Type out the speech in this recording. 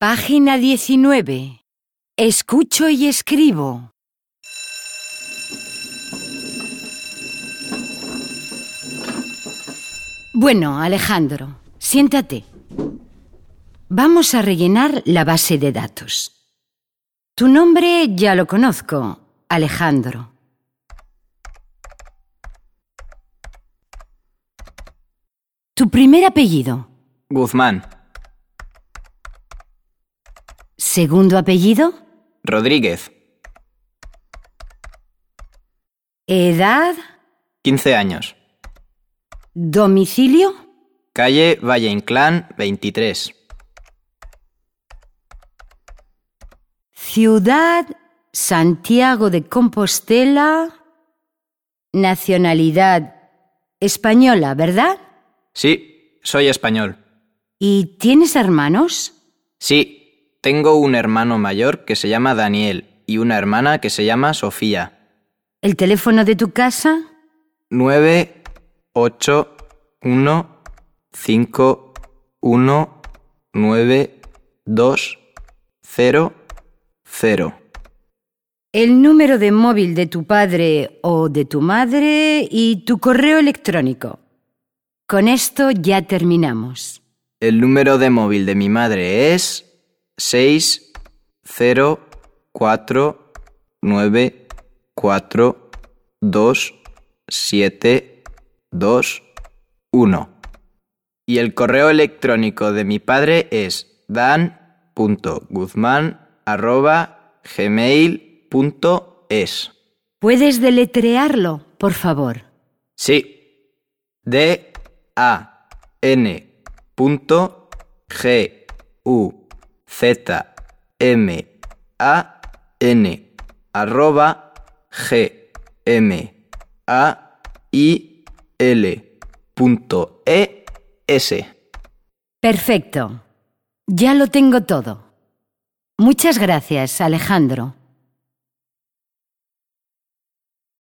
Página 19. Escucho y escribo. Bueno, Alejandro, siéntate. Vamos a rellenar la base de datos. Tu nombre ya lo conozco, Alejandro. Tu primer apellido. Guzmán. Segundo apellido. Rodríguez. Edad. 15 años. Domicilio. Calle Valle Inclán, 23. Ciudad. Santiago de Compostela. Nacionalidad. Española, ¿verdad? Sí, soy español. ¿Y tienes hermanos? Sí, tengo un hermano mayor que se llama Daniel y una hermana que se llama Sofía. ¿El teléfono de tu casa? 9, 8, 1, 5, 1, 9, 2, 0, 0. El número de móvil de tu padre o de tu madre y tu correo electrónico. Con esto ya terminamos. El número de móvil de mi madre es 6, 0, 4, 9, 4, 2, 7, 2, 1. Y el correo electrónico de mi padre es dan.guzmán.gmail.es. ¿Puedes deletrearlo, por favor? Sí. D A N punto G U Z M A N arroba G M A I L punto E S. Perfecto. Ya lo tengo todo. Muchas gracias, Alejandro.